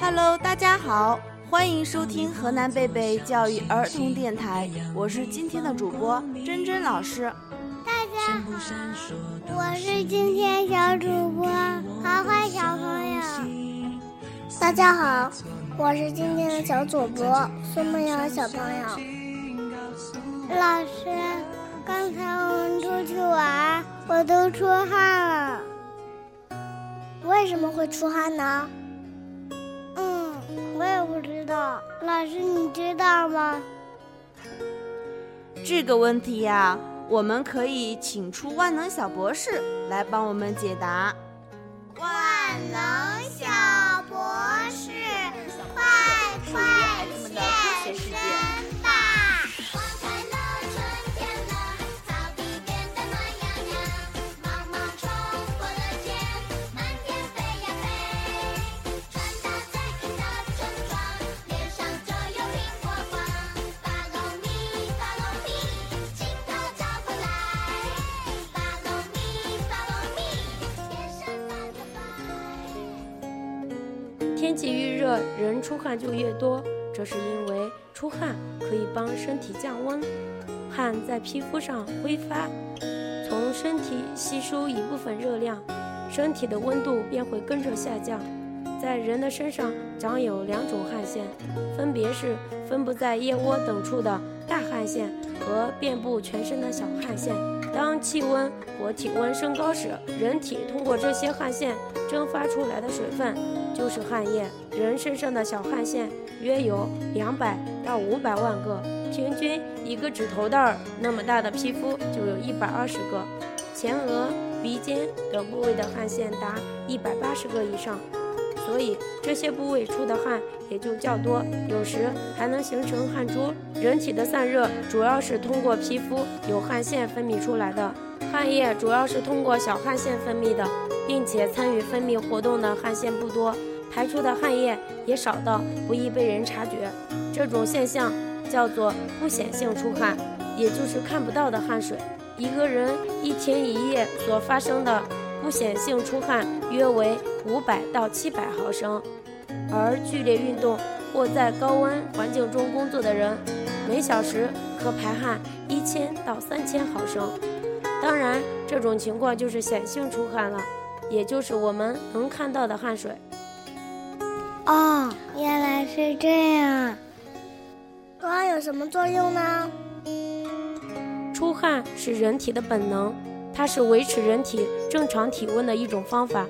Hello，大家好，欢迎收听河南贝贝教育儿童电台，我是今天的主播珍珍老师。大家好，我是今天小主播花花小朋友。大家好，我是今天的小主播孙梦瑶小朋友。老师，刚才我们出去玩，我都出汗了。为什么会出汗呢？不知道。老师，你知道吗？这个问题呀，我们可以请出万能小博士来帮我们解答。万能天气愈热，人出汗就越多，这是因为出汗可以帮身体降温，汗在皮肤上挥发，从身体吸收一部分热量，身体的温度便会跟着下降。在人的身上长有两种汗腺，分别是分布在腋窝等处的大汗腺和遍布全身的小汗腺。当气温或体温升高时，人体通过这些汗腺蒸发出来的水分就是汗液。人身上的小汗腺约有两百到五百万个，平均一个指头袋儿那么大的皮肤就有一百二十个。前额、鼻尖等部位的汗腺达一百八十个以上。所以这些部位出的汗也就较多，有时还能形成汗珠。人体的散热主要是通过皮肤有汗腺分泌出来的，汗液主要是通过小汗腺分泌的，并且参与分泌活动的汗腺不多，排出的汗液也少到不易被人察觉。这种现象叫做不显性出汗，也就是看不到的汗水。一个人一天一夜所发生的。不显性出汗约为五百到七百毫升，而剧烈运动或在高温环境中工作的人，每小时可排汗一千到三千毫升。当然，这种情况就是显性出汗了，也就是我们能看到的汗水。哦，原来是这样。出汗有什么作用呢？出汗是人体的本能。它是维持人体正常体温的一种方法。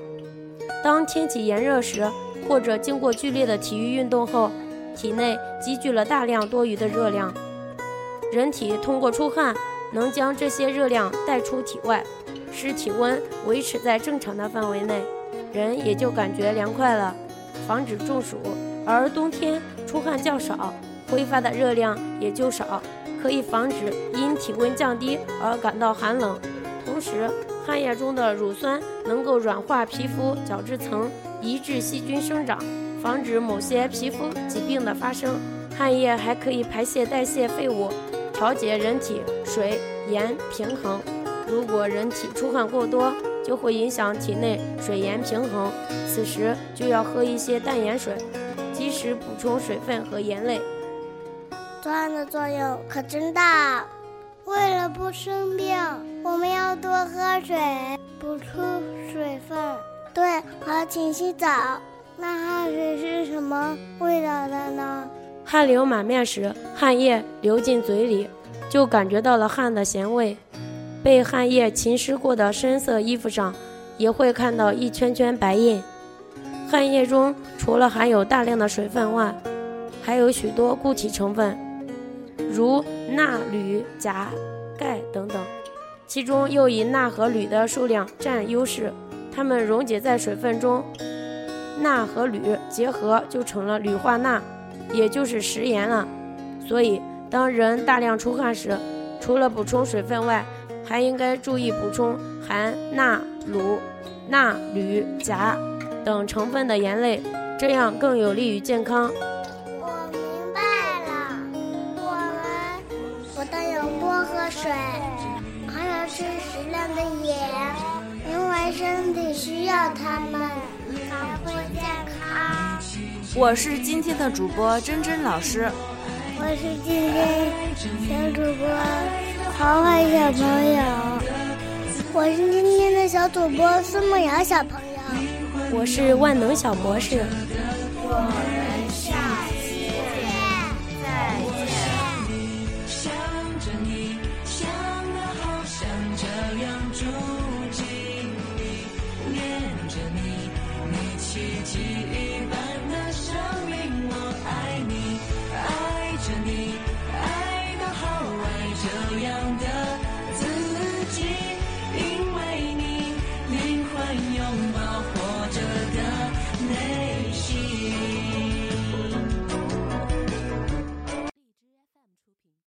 当天气炎热时，或者经过剧烈的体育运动后，体内积聚了大量多余的热量，人体通过出汗能将这些热量带出体外，使体温维持在正常的范围内，人也就感觉凉快了，防止中暑。而冬天出汗较少，挥发的热量也就少，可以防止因体温降低而感到寒冷。同时，汗液中的乳酸能够软化皮肤角质层，抑制细菌生长，防止某些皮肤疾病的发生。汗液还可以排泄代谢废物，调节人体水盐平衡。如果人体出汗过多，就会影响体内水盐平衡，此时就要喝一些淡盐水，及时补充水分和盐类。出汗的作用可真大。为了不生病，我们要多喝水，补充水分。对，好，请洗澡。那汗水是什么味道的呢？汗流满面时，汗液流进嘴里，就感觉到了汗的咸味。被汗液浸湿过的深色衣服上，也会看到一圈圈白印。汗液中除了含有大量的水分外，还有许多固体成分。如钠、铝、钾、钙等等，其中又以钠和铝的数量占优势。它们溶解在水分中，钠和铝结合就成了铝化钠，也就是食盐了。所以，当人大量出汗时，除了补充水分外，还应该注意补充含钠、卤、钠、铝、钾等成分的盐类，这样更有利于健康。我明白了，我们我都有多喝水吃适量的盐，因为身体需要它们才会健康。我是今天的主播珍珍老师。我是今天小主播华华小朋友。我是今天的小主播孙梦瑶小朋友。我是万能小博士。你奇迹一般的生命我爱